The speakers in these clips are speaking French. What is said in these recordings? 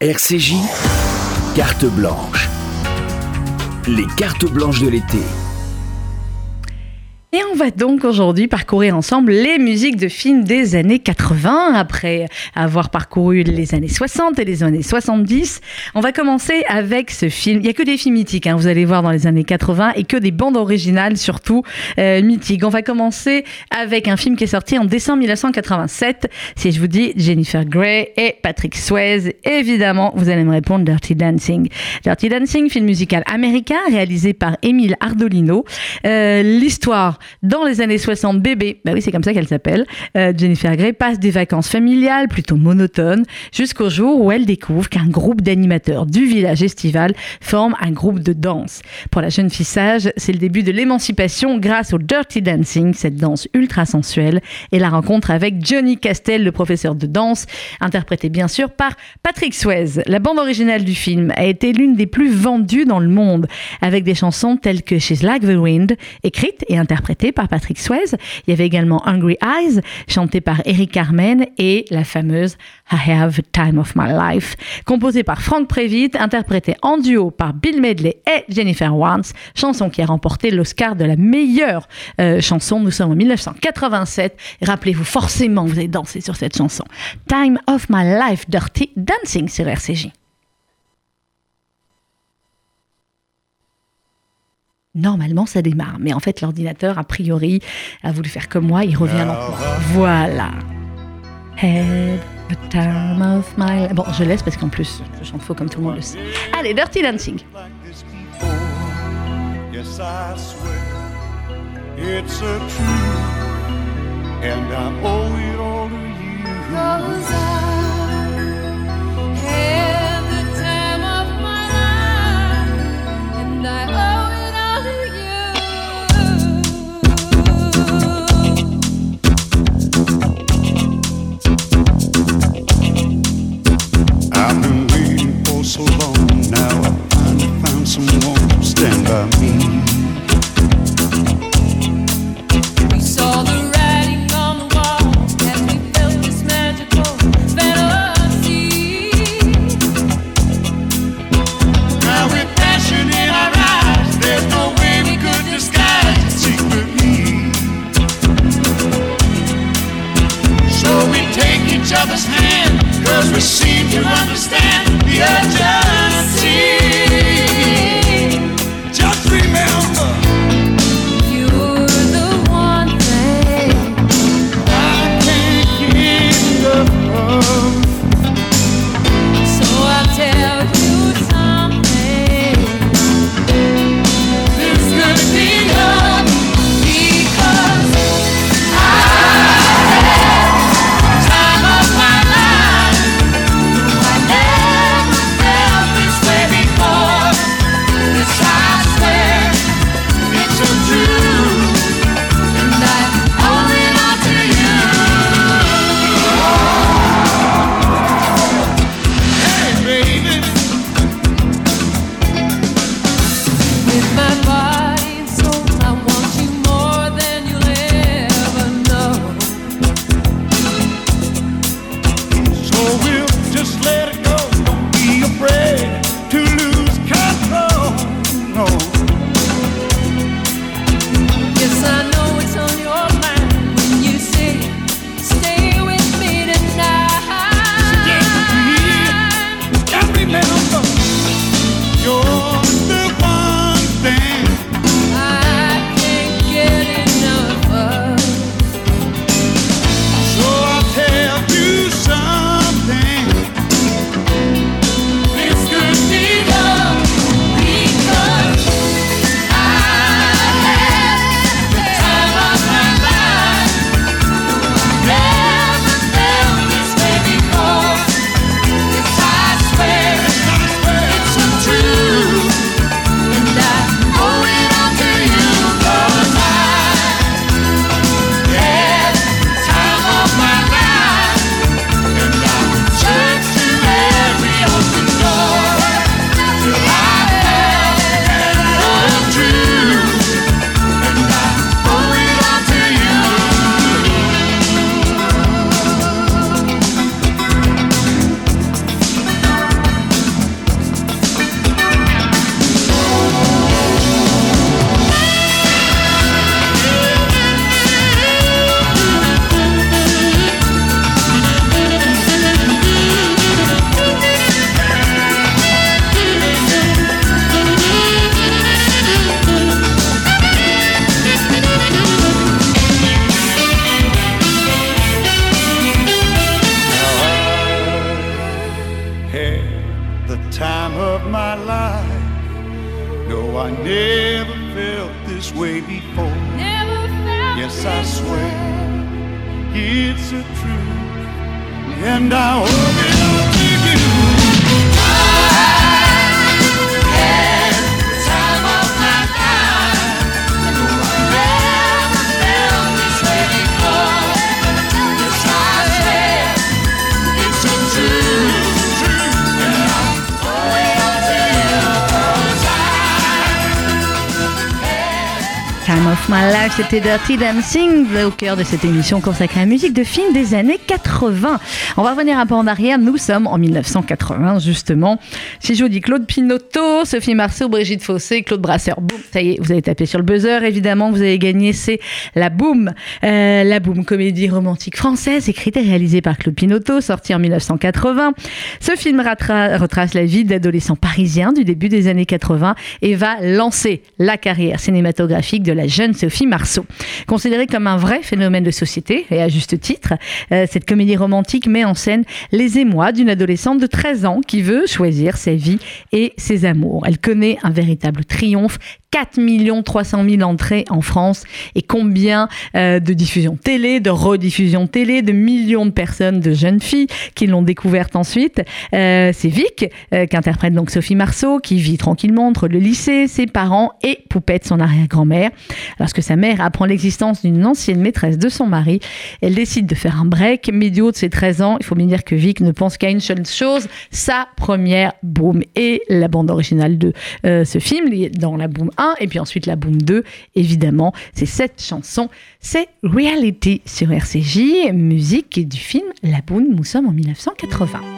RCJ, carte blanche. Les cartes blanches de l'été. Et on va donc aujourd'hui parcourir ensemble les musiques de films des années 80, après avoir parcouru les années 60 et les années 70. On va commencer avec ce film. Il n'y a que des films mythiques, hein, vous allez voir dans les années 80, et que des bandes originales surtout euh, mythiques. On va commencer avec un film qui est sorti en décembre 1987. Si je vous dis Jennifer Grey et Patrick Swayze, évidemment, vous allez me répondre Dirty Dancing. Dirty Dancing, film musical américain réalisé par Emile Ardolino. Euh, L'histoire dans les années 60, bébé, bah oui, c'est comme ça qu'elle s'appelle, euh, Jennifer Grey passe des vacances familiales plutôt monotones jusqu'au jour où elle découvre qu'un groupe d'animateurs du village estival forme un groupe de danse. Pour la jeune fille sage, c'est le début de l'émancipation grâce au Dirty Dancing, cette danse ultra sensuelle, et la rencontre avec Johnny Castel, le professeur de danse, interprété bien sûr par Patrick Swayze. La bande originale du film a été l'une des plus vendues dans le monde, avec des chansons telles que She's Like the Wind, écrites et par Patrick Swayze. Il y avait également Hungry Eyes, chanté par Eric Carmen, et la fameuse I Have Time of My Life, composée par Frank Previtt, interprétée en duo par Bill Medley et Jennifer Warnes, chanson qui a remporté l'Oscar de la meilleure euh, chanson. Nous sommes en 1987. Rappelez-vous forcément, vous avez dansé sur cette chanson. Time of My Life, Dirty Dancing sur RCJ. Normalement, ça démarre. Mais en fait, l'ordinateur, a priori, a voulu faire comme moi. Il revient lentement. Voilà. Had the time of my life. Bon, je laisse parce qu'en plus, je chante faux comme tout le monde le sait. Allez, Dirty Dancing. Yes, I swear it's a truth, and I owe it all to you. Cause I had the time of my life, and I so long now. I finally found someone to stand by me. We saw the writing on the wall as we felt this magical fantasy. Now with passion in our eyes, there's no way we could disguise secret need. So we take each other's hands was received, to understand the urgency. My Life, c'était Dirty Dancing au cœur de cette émission consacrée à la musique de films des années 80. On va revenir un peu en arrière. Nous sommes en 1980, justement. Si je vous dis Claude Pinotto, Sophie Marceau, Brigitte Fossé, Claude Brasseur, ça y est, vous avez tapé sur le buzzer. Évidemment, vous avez gagné, c'est La Boum. Euh, la Boum, comédie romantique française, écrite et réalisée par Claude Pinotto, sortie en 1980. Ce film retrace la vie d'adolescents parisiens du début des années 80 et va lancer la carrière cinématographique de la jeune Sophie Marceau. Considérée comme un vrai phénomène de société, et à juste titre, euh, cette comédie romantique met en scène les émois d'une adolescente de 13 ans qui veut choisir sa vie et ses amours. Elle connaît un véritable triomphe 4 300 000 entrées en France et combien euh, de diffusions télé, de rediffusions télé, de millions de personnes, de jeunes filles qui l'ont découverte ensuite. Euh, c'est Vic euh, qu'interprète donc Sophie Marceau qui vit tranquillement entre le lycée, ses parents et Poupette, son arrière-grand-mère. Lorsque sa mère apprend l'existence d'une ancienne maîtresse de son mari, elle décide de faire un break, haut de ses 13 ans, il faut bien dire que Vic ne pense qu'à une seule chose, sa première boom. Et la bande originale de euh, ce film, dans la boom 1 et puis ensuite la boom 2, évidemment, c'est cette chanson, c'est Reality sur RCJ, musique du film La Boom, nous sommes en 1980.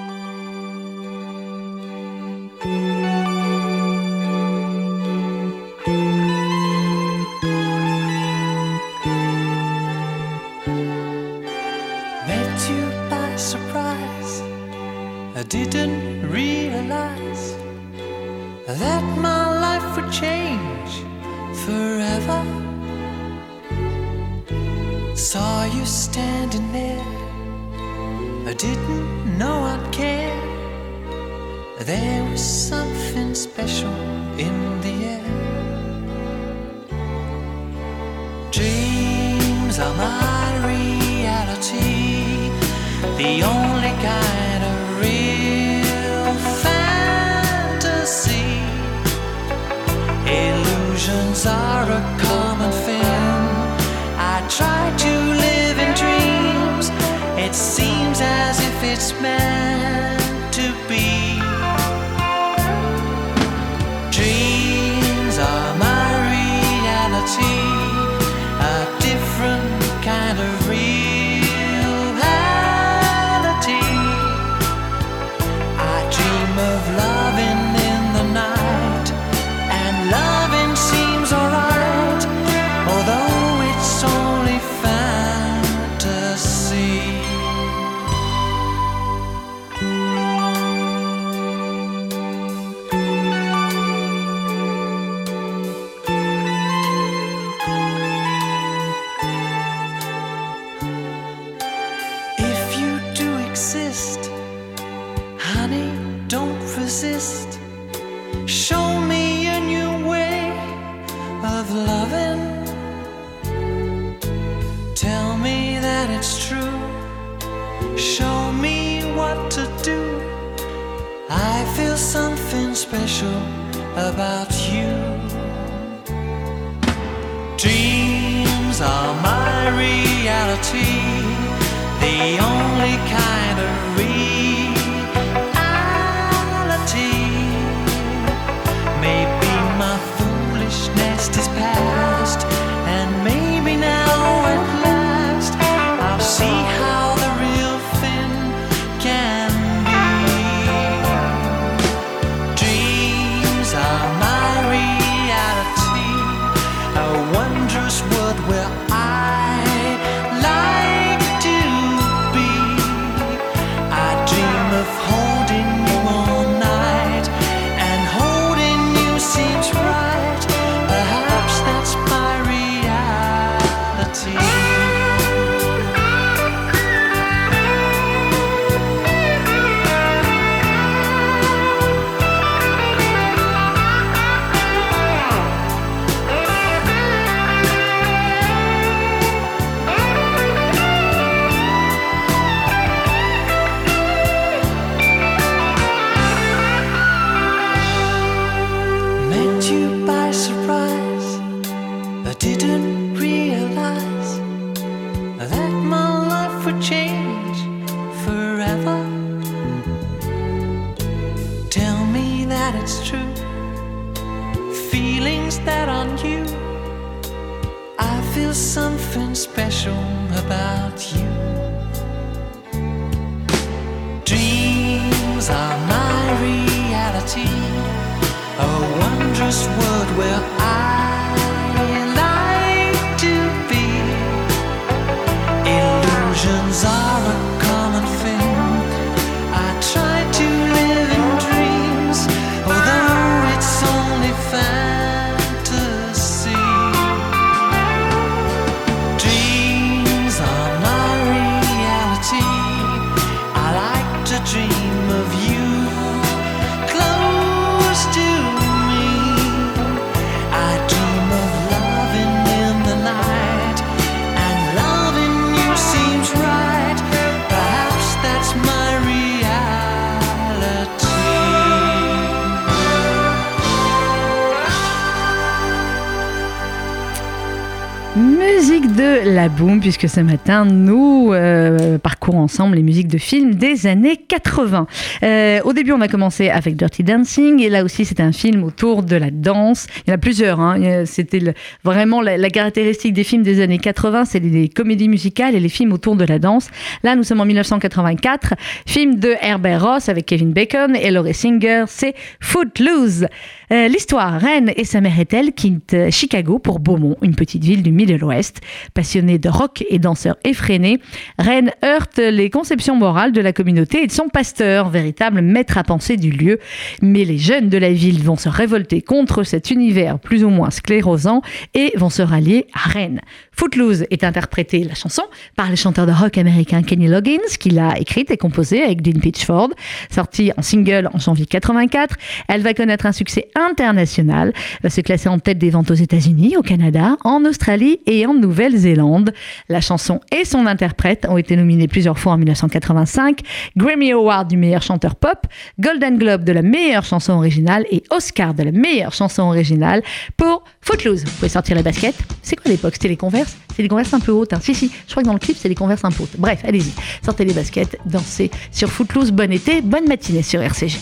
Musique de la boom, puisque ce matin, nous euh, parcourons ensemble les musiques de films des années 80. Euh, au début, on va commencer avec Dirty Dancing, et là aussi, c'est un film autour de la danse. Il y en a plusieurs. hein. C'était vraiment la, caractéristique des films des années 80, c'est les, comédies musicales et les films autour de la danse. Là, nous sommes en 1984, film de Herbert Ross avec Kevin Bacon et Laurie Singer, c'est Footloose. Euh, L'histoire, Ren et sa mère Ethel quittent euh, Chicago pour Beaumont, une petite ville du Middle West. Passionnée de rock et danseur effréné, Ren heurte les conceptions morales de la communauté et de son pasteur, véritable maître à penser du lieu. Mais les jeunes de la ville vont se révolter contre cet univers plus ou moins sclérosant et vont se rallier à Ren. Footloose est interprétée, la chanson, par le chanteur de rock américain Kenny Loggins, qui l'a écrite et composée avec Dean Pitchford. Sortie en single en janvier 84, elle va connaître un succès international, va se classer en tête des ventes aux États-Unis, au Canada, en Australie et en Nouvelle-Zélande. La chanson et son interprète ont été nominés plusieurs fois en 1985, Grammy Award du meilleur chanteur pop, Golden Globe de la meilleure chanson originale et Oscar de la meilleure chanson originale pour Footloose. Vous pouvez sortir les baskets. C'est quoi l'époque? C'était les Converse? C'est des Converse un peu hautes. hein. Si, si, je crois que dans le clip, c'est des Converse un peu hautes. Bref, allez-y. Sortez les baskets, dansez sur Footloose. Bon été, bonne matinée sur RCG.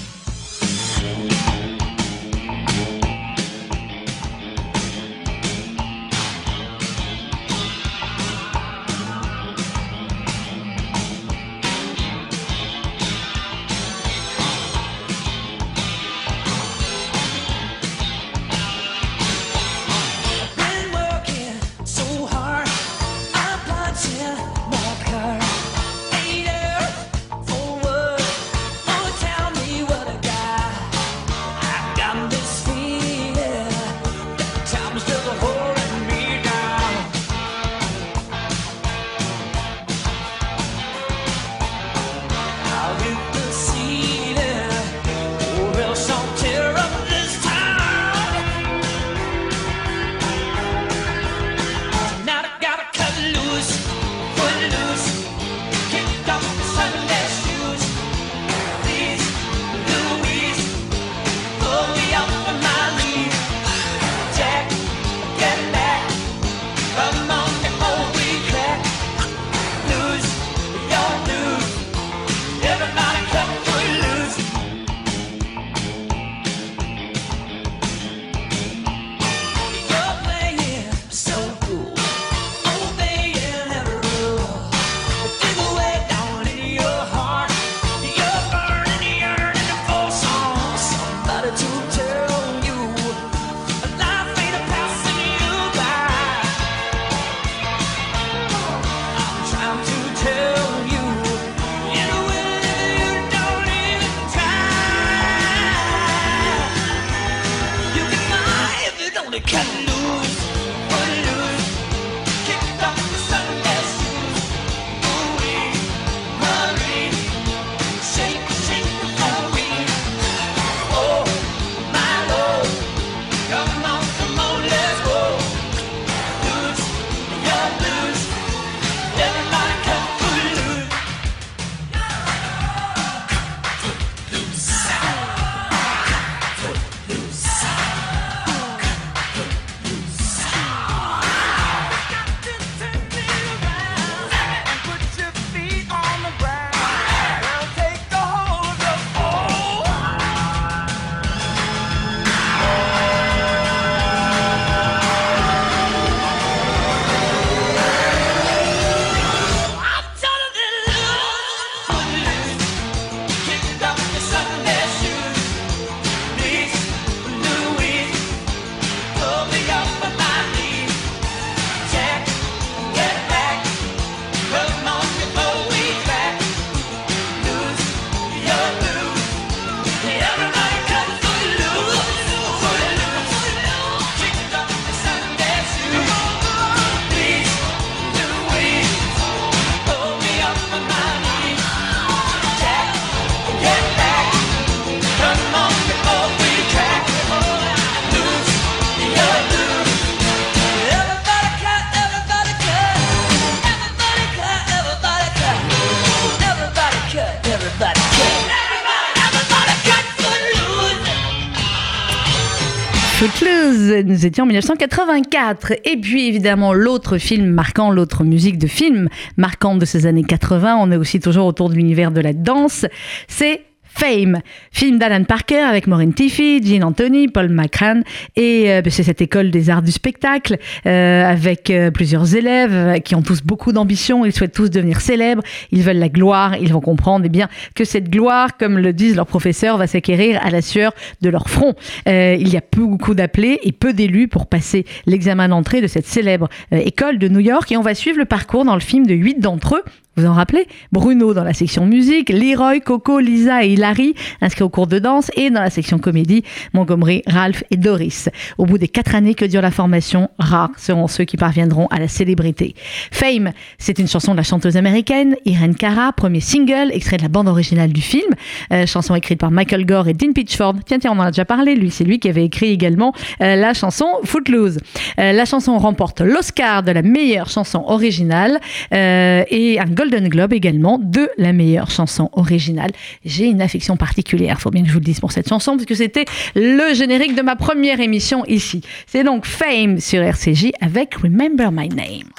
En 1984. Et puis évidemment, l'autre film marquant, l'autre musique de film marquante de ces années 80, on est aussi toujours autour de l'univers de la danse, c'est Fame, film d'Alan Parker avec Maureen Tiffy, Gene Anthony, Paul McCann et euh, c'est cette école des arts du spectacle euh, avec euh, plusieurs élèves euh, qui ont tous beaucoup d'ambition, ils souhaitent tous devenir célèbres, ils veulent la gloire, ils vont comprendre eh bien que cette gloire, comme le disent leurs professeurs, va s'acquérir à la sueur de leur front. Euh, il y a peu beaucoup d'appelés et peu d'élus pour passer l'examen d'entrée de cette célèbre euh, école de New York et on va suivre le parcours dans le film de huit d'entre eux vous en rappelez? Bruno dans la section musique, Leroy, Coco, Lisa et Hilary inscrits au cours de danse et dans la section comédie, Montgomery, Ralph et Doris. Au bout des quatre années que dure la formation, rares seront ceux qui parviendront à la célébrité. Fame, c'est une chanson de la chanteuse américaine Irene Cara, premier single extrait de la bande originale du film, Euh, chanson écrite par Michael Gore et Dean Pitchford. Tiens, tiens, on en a déjà parlé, lui, c'est lui qui avait écrit également euh, la chanson Footloose. Euh, la chanson remporte l'Oscar de la meilleure chanson originale et un Golden Globe également de la meilleure chanson originale. J'ai une affection particulière, faut bien que je vous le dise pour cette chanson, parce que c'était le générique de ma première émission ici. C'est donc Fame sur RCJ avec Remember My Name.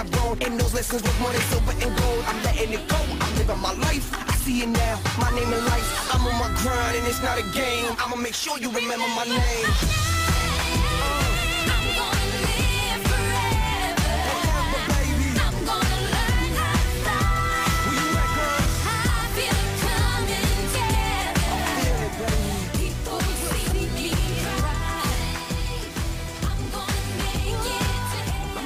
I've and grown. And those lessons more than silver and gold. I'm letting it go, I'm living my life. I see it now, my name in life. I'm on my grind and it's not a game. I'ma make sure you remember my name.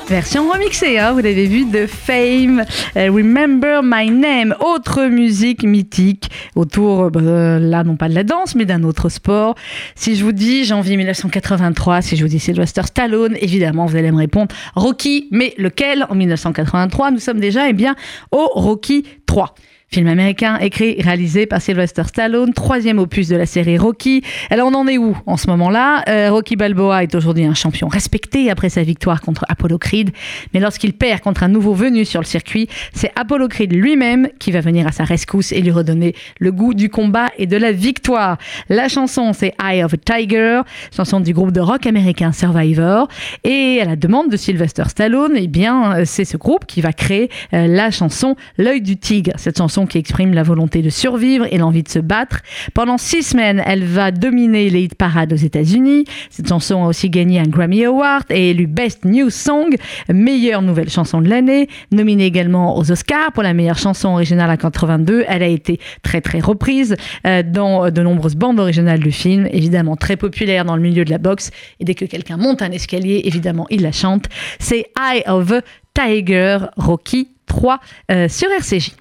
Version remixée, hein, vous l'avez vu, de Fame, euh, Remember My Name, autre musique mythique autour, euh, là non pas de la danse, mais d'un autre sport. Si je vous dis janvier 1983, si je vous dis Sylvester Stallone, évidemment vous allez me répondre Rocky, mais lequel En 1983, nous sommes déjà eh bien, au Rocky 3. Film américain écrit, réalisé par Sylvester Stallone, troisième opus de la série Rocky. Alors on en est où en ce moment-là? Euh, Rocky Balboa est aujourd'hui un champion respecté après sa victoire contre Apollo Creed, mais lorsqu'il perd contre un nouveau venu sur le circuit, c'est Apollo Creed lui-même qui va venir à sa rescousse et lui redonner le goût du combat et de la victoire. La chanson c'est Eye of a Tiger, chanson du groupe de rock américain Survivor, et à la demande de Sylvester Stallone, eh bien euh, c'est ce groupe qui va créer euh, la chanson L'œil du tigre. Cette chanson qui exprime la volonté de survivre et l'envie de se battre. Pendant six semaines, elle va dominer les hit parades aux États-Unis. Cette chanson a aussi gagné un Grammy Award et est élue Best New Song, meilleure nouvelle chanson de l'année. Nominée également aux Oscars pour la meilleure chanson originale à 82, elle a été très très reprise euh, dans de nombreuses bandes originales du film, évidemment très populaire dans le milieu de la boxe. Et dès que quelqu'un monte un escalier, évidemment, il la chante. C'est Eye of a Tiger, Rocky 3 euh, sur RCJ.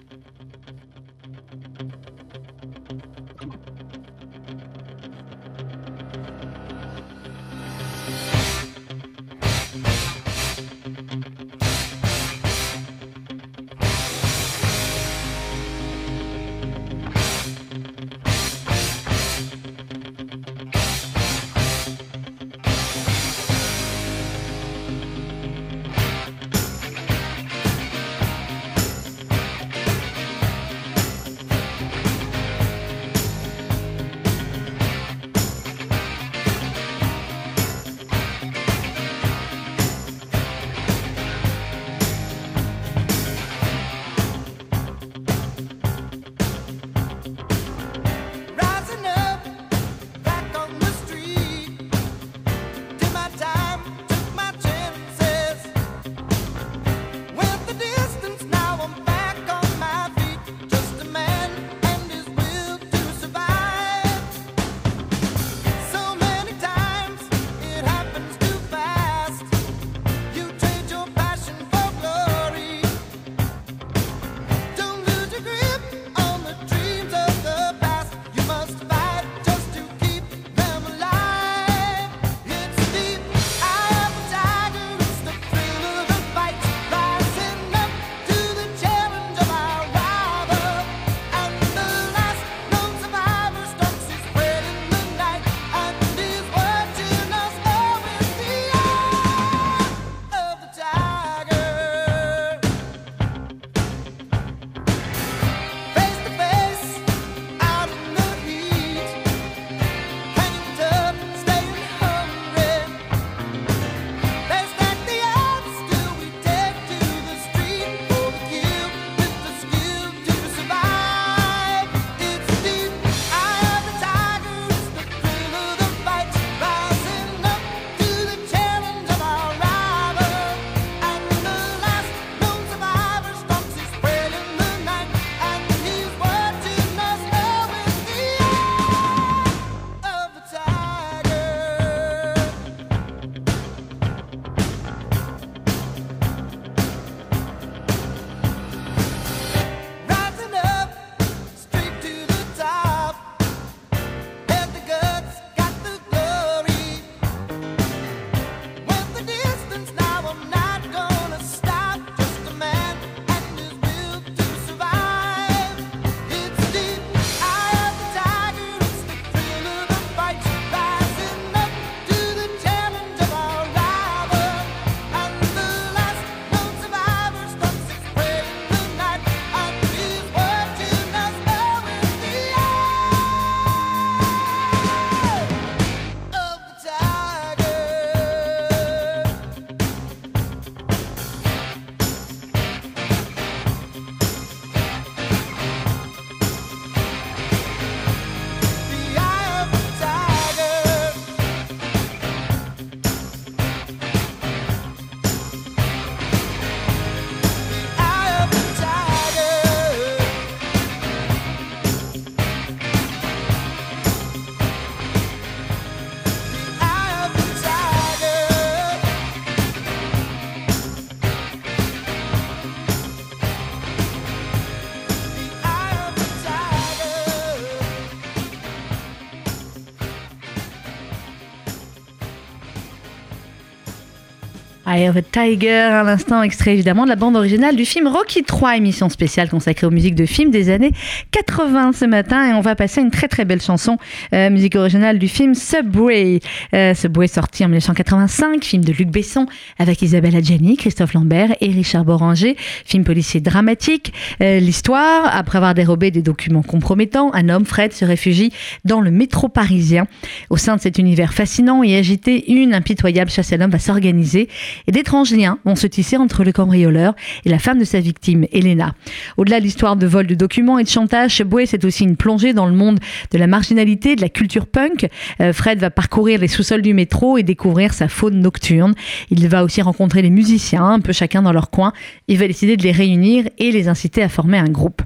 Eye of a Tiger, à l'instant extrait évidemment de la bande originale du film Rocky 3, émission spéciale consacrée aux musiques de films des années 80 ce matin. Et on va passer à une très très belle chanson, euh, musique originale du film Subway. Euh, Subway sorti en 1985, film de Luc Besson avec Isabelle Adjani, Christophe Lambert et Richard Boranger. Film policier dramatique. Euh, L'histoire, après avoir dérobé des documents compromettants, un homme, Fred, se réfugie dans le métro parisien. Au sein de cet univers fascinant et agité, une impitoyable chasse à l'homme va s'organiser et d'étranges liens vont se tisser entre le cambrioleur et la femme de sa victime, Elena. Au-delà de l'histoire de vol de documents et de chantage, Subway, c'est aussi une plongée dans le monde de la marginalité, de la culture punk. Euh, Fred va parcourir les sous-sols du métro et découvrir sa faune nocturne. Il va aussi rencontrer les musiciens, un peu chacun dans leur coin. Il va décider de les réunir et les inciter à former un groupe.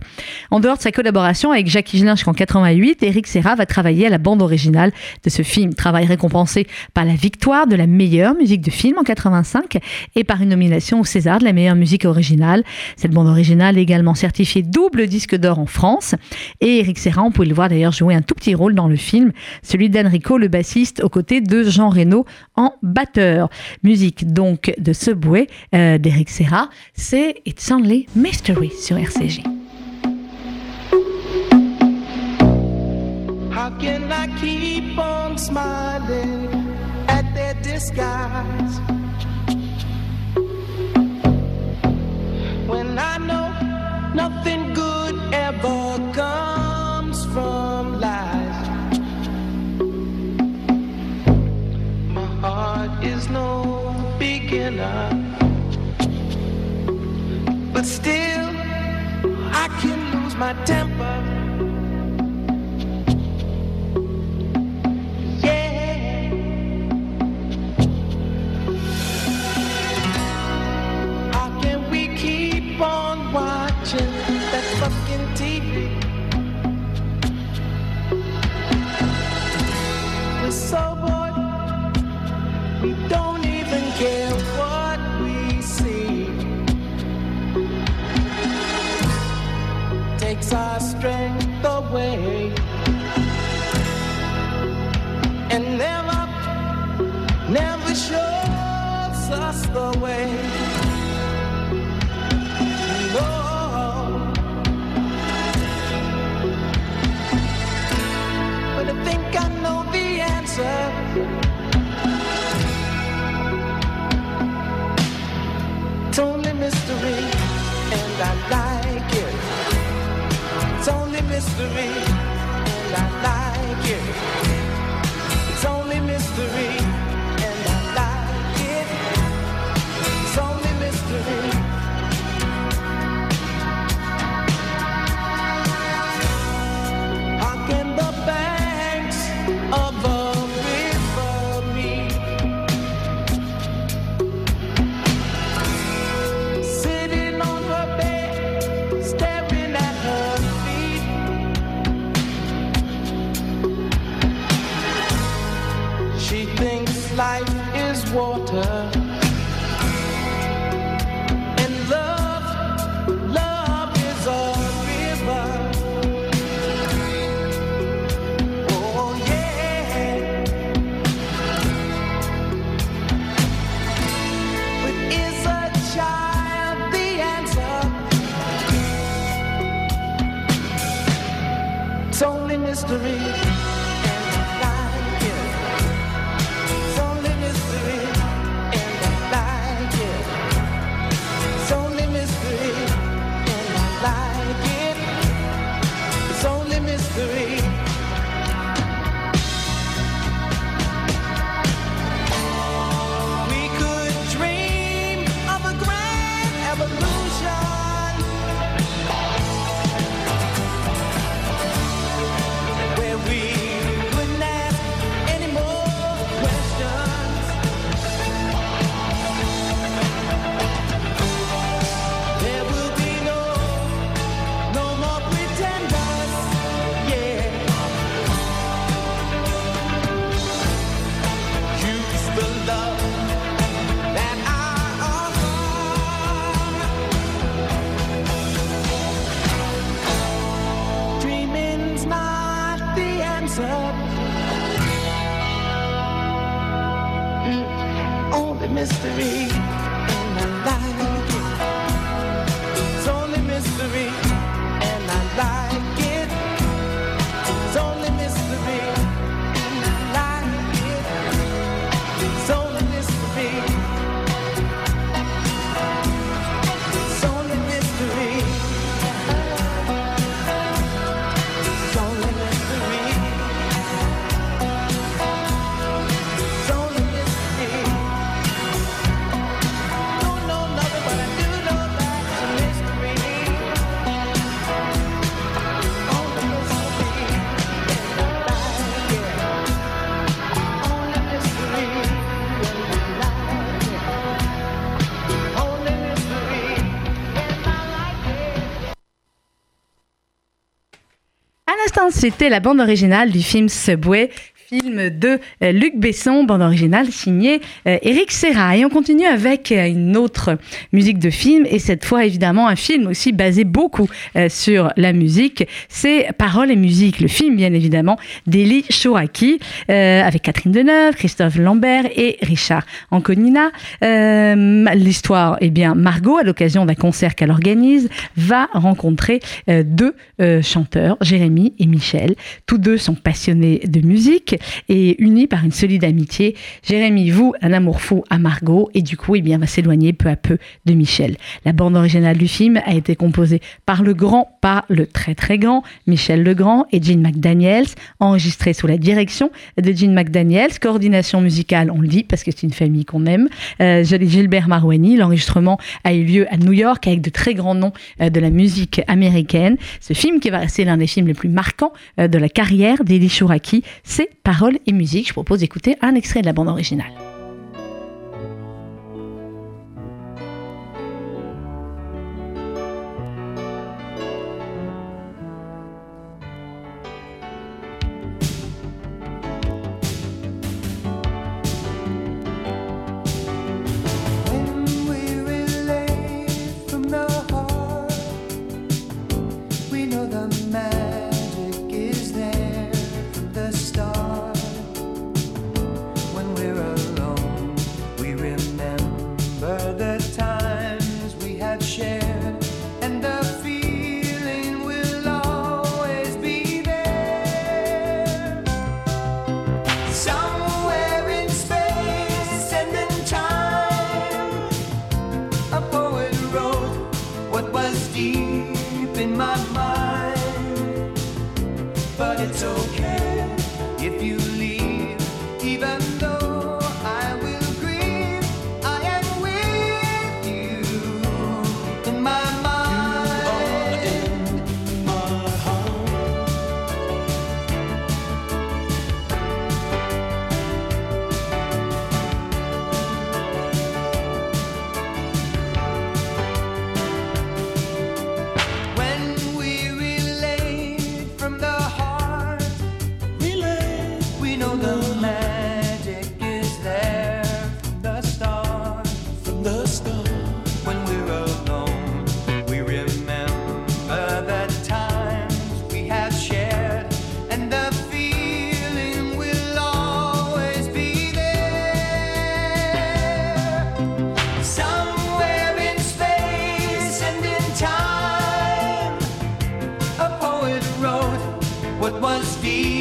En dehors de sa collaboration avec Jacques Higelin jusqu'en 88, Eric Serra va travailler à la bande originale de ce film. Travail récompensé par la victoire de la meilleure musique de film en 85 et par une nomination au César de la meilleure musique originale. Cette bande originale est également certifiée double disque d'or en France. Et Eric Serra, on pouvait le voir d'ailleurs jouer un tout petit rôle dans le film, celui d'Enrico, le bassiste, aux côtés de Jean Reno en batteur. Musique donc de Subway euh, d'Eric Serra, c'est It's Only Mystery sur RCJ. How can I keep on smiling at their disguise? When I know nothing good ever comes from lies? My heart is no beginner, but still I can lose my temper. Takes our strength away and never, never shows us the way. No. But I think I know the answer. It's only mystery, and I mystery, and I like it. It's only mystery, water. And love, love is a river. Oh, yeah. But is a child the answer? It's only mystery. C'était la bande originale du film Subway. Film de euh, Luc Besson, bande originale signée euh, Eric Serra. Et on continue avec euh, une autre musique de film, et cette fois évidemment un film aussi basé beaucoup euh, sur la musique. C'est Paroles et musique, le film bien évidemment d'Eli Chouraki, euh, avec Catherine Deneuve, Christophe Lambert et Richard Anconina. Euh, L'histoire, eh bien, Margot, à l'occasion d'un concert qu'elle organise, va rencontrer euh, deux euh, chanteurs, Jérémy et Michel. Tous deux sont passionnés de musique et unis par une solide amitié. Jérémy voue un amour fou à Margot et du coup, eh bien, va s'éloigner peu à peu de Michel. La bande originale du film a été composée par le grand, pas le très très grand, Michel Legrand et Gene McDaniels, enregistrée sous la direction de Gene McDaniels, coordination musicale, on le dit parce que c'est une famille qu'on aime, euh, Gilbert Marouani. L'enregistrement a eu lieu à New York avec de très grands noms euh, de la musique américaine. Ce film qui va rester l'un des films les plus marquants euh, de la carrière d'Eli Chouraki, c'est Paroles et musique. Je propose d'écouter un extrait de la bande originale. need.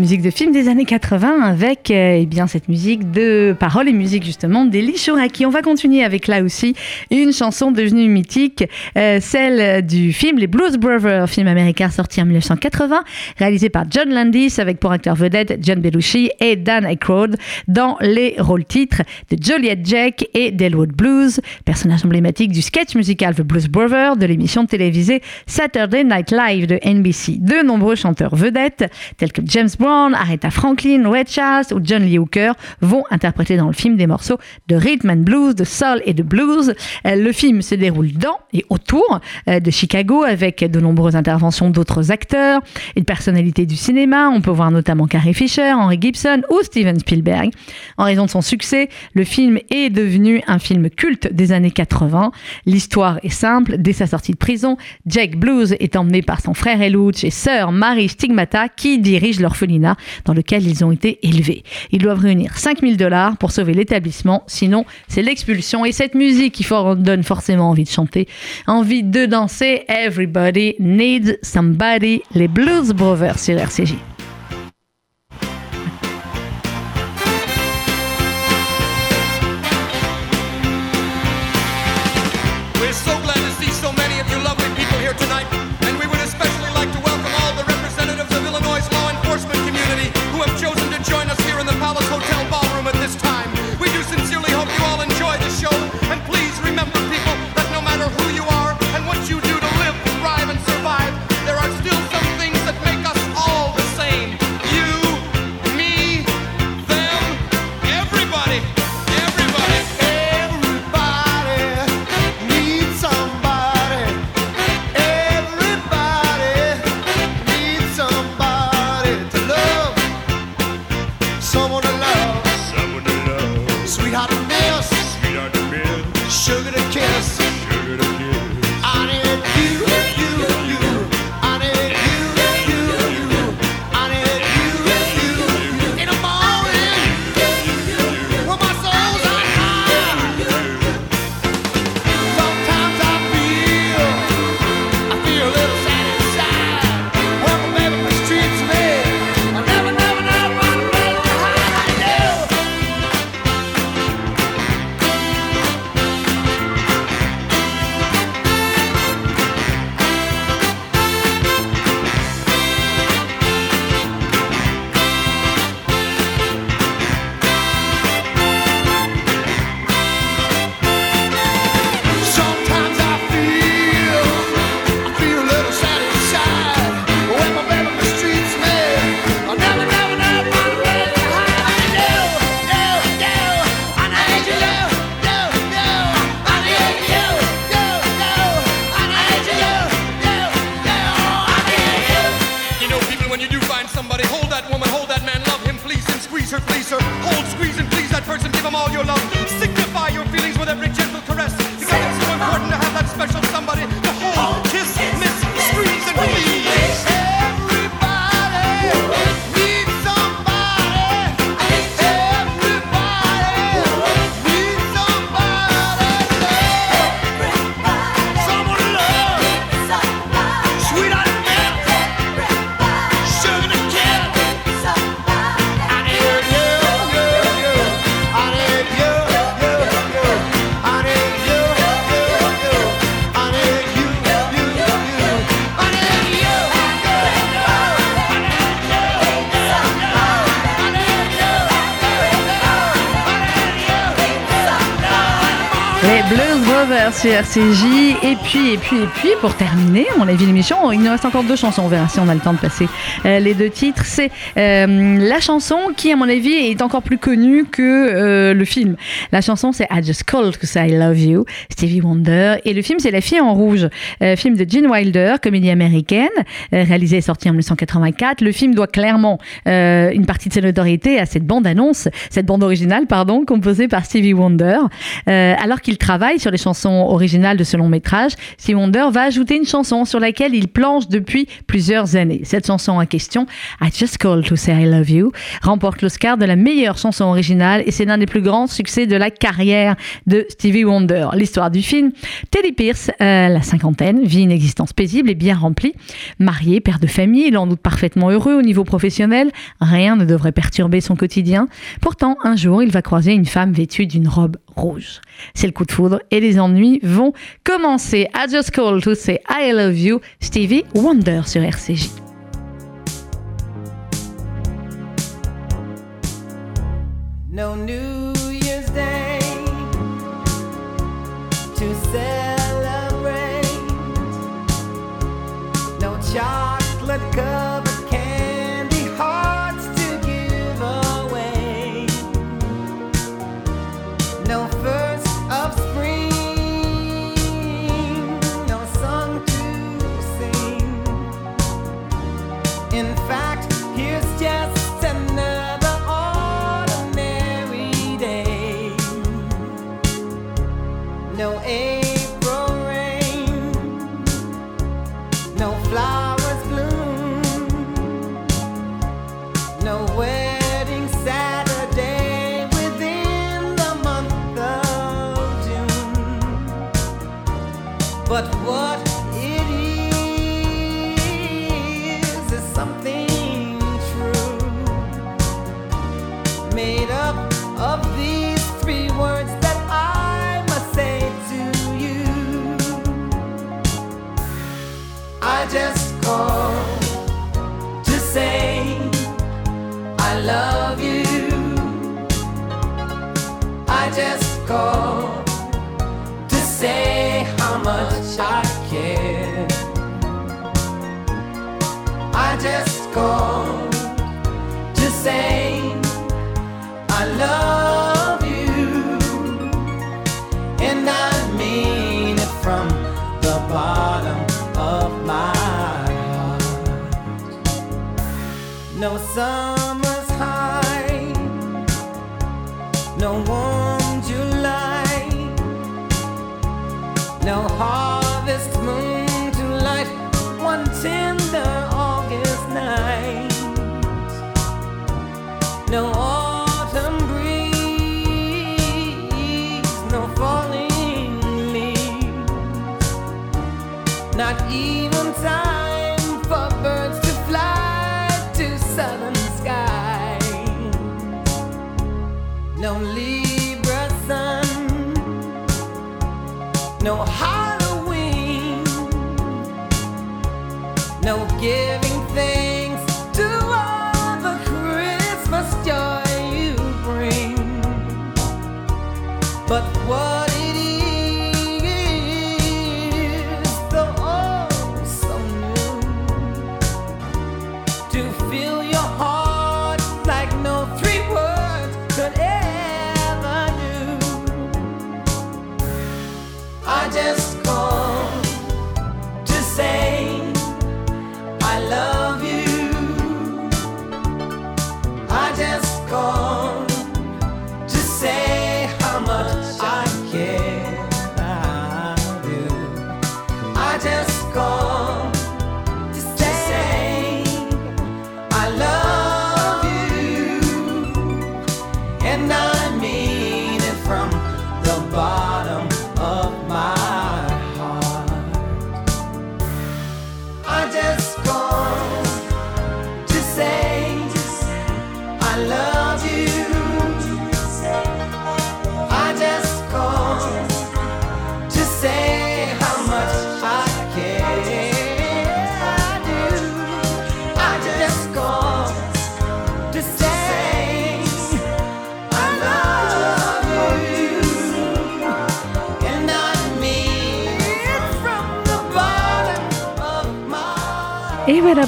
Musique de film des années 80 avec euh, eh bien cette musique de paroles et musique justement d'Eli Chouraki. On va continuer avec là aussi une chanson devenue mythique, euh, celle du film Les Blues Brothers, film américain sorti en 1980, réalisé par John Landis avec pour acteurs vedettes John Belushi et Dan Aykroyd dans les rôles titres de Joliet Jack et d'Elwood Blues, personnage emblématique du sketch musical The Blues Brothers de l'émission télévisée Saturday Night Live de NBC. De nombreux chanteurs vedettes tels que James Brown, Aretha Franklin, Ray Charles ou John Lee Hooker vont interpréter dans le film des morceaux de rhythm and blues, de soul et de blues. Euh, Le film se déroule dans et autour euh, de Chicago avec de nombreuses interventions d'autres acteurs et de personnalités du cinéma. On peut voir notamment Carrie Fisher, Henry Gibson ou Steven Spielberg. En raison de son succès, le film est devenu un film culte des années 80. L'histoire est simple. Dès sa sortie de prison, Jake Blues est emmené par son frère Eluch et sœur Marie Stigmata qui dirigent l'orphelinat dans lequel ils ont été élevés. Ils doivent réunir 5000 dollars pour sauver l'établissement, sinon c'est l'expulsion. Et cette musique qui donne forcément envie de chanter, envie de danser. Everybody needs somebody. Les Blues Brothers sur RCJ. Sur RCJ. Et puis, et puis, et puis, pour terminer, on a vu l'émission. Il nous reste encore deux chansons. On verra si on a le temps de passer euh, les deux titres. C'est euh, la chanson qui, à mon avis, est encore plus connue que euh, le film. La chanson, c'est I Just Called Cause I Love You, Stevie Wonder. Et le film, c'est La fille en rouge, euh, film de Gene Wilder, comédie américaine, euh, réalisée et sortie en 1984. Le film doit clairement une partie de ses notoriétés à cette bande-annonce, cette bande originale, pardon, composée par Stevie Wonder, alors qu'il travaille sur les chansons chanson originale de ce long métrage, Stevie Wonder va ajouter une chanson sur laquelle il planche depuis plusieurs années. Cette chanson en question, I Just Called to Say I Love You, remporte l'Oscar de la meilleure chanson originale et c'est l'un des plus grands succès de la carrière de Stevie Wonder. L'histoire du film, Teddy Pierce, euh, la cinquantaine, vit une existence paisible et bien remplie. Marié, père de famille, il en doute parfaitement heureux au niveau professionnel. Rien ne devrait perturber son quotidien. Pourtant, un jour, il va croiser une femme vêtue d'une robe rouge. C'est le coup de foudre et les ennuis vont commencer. I just call to say I love you, Stevie Wonder sur RCJ. Just called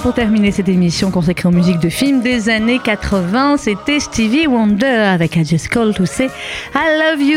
pour terminer cette émission consacrée aux musiques de films des années 80. C'était Stevie Wonder avec I Just Call to I Love You.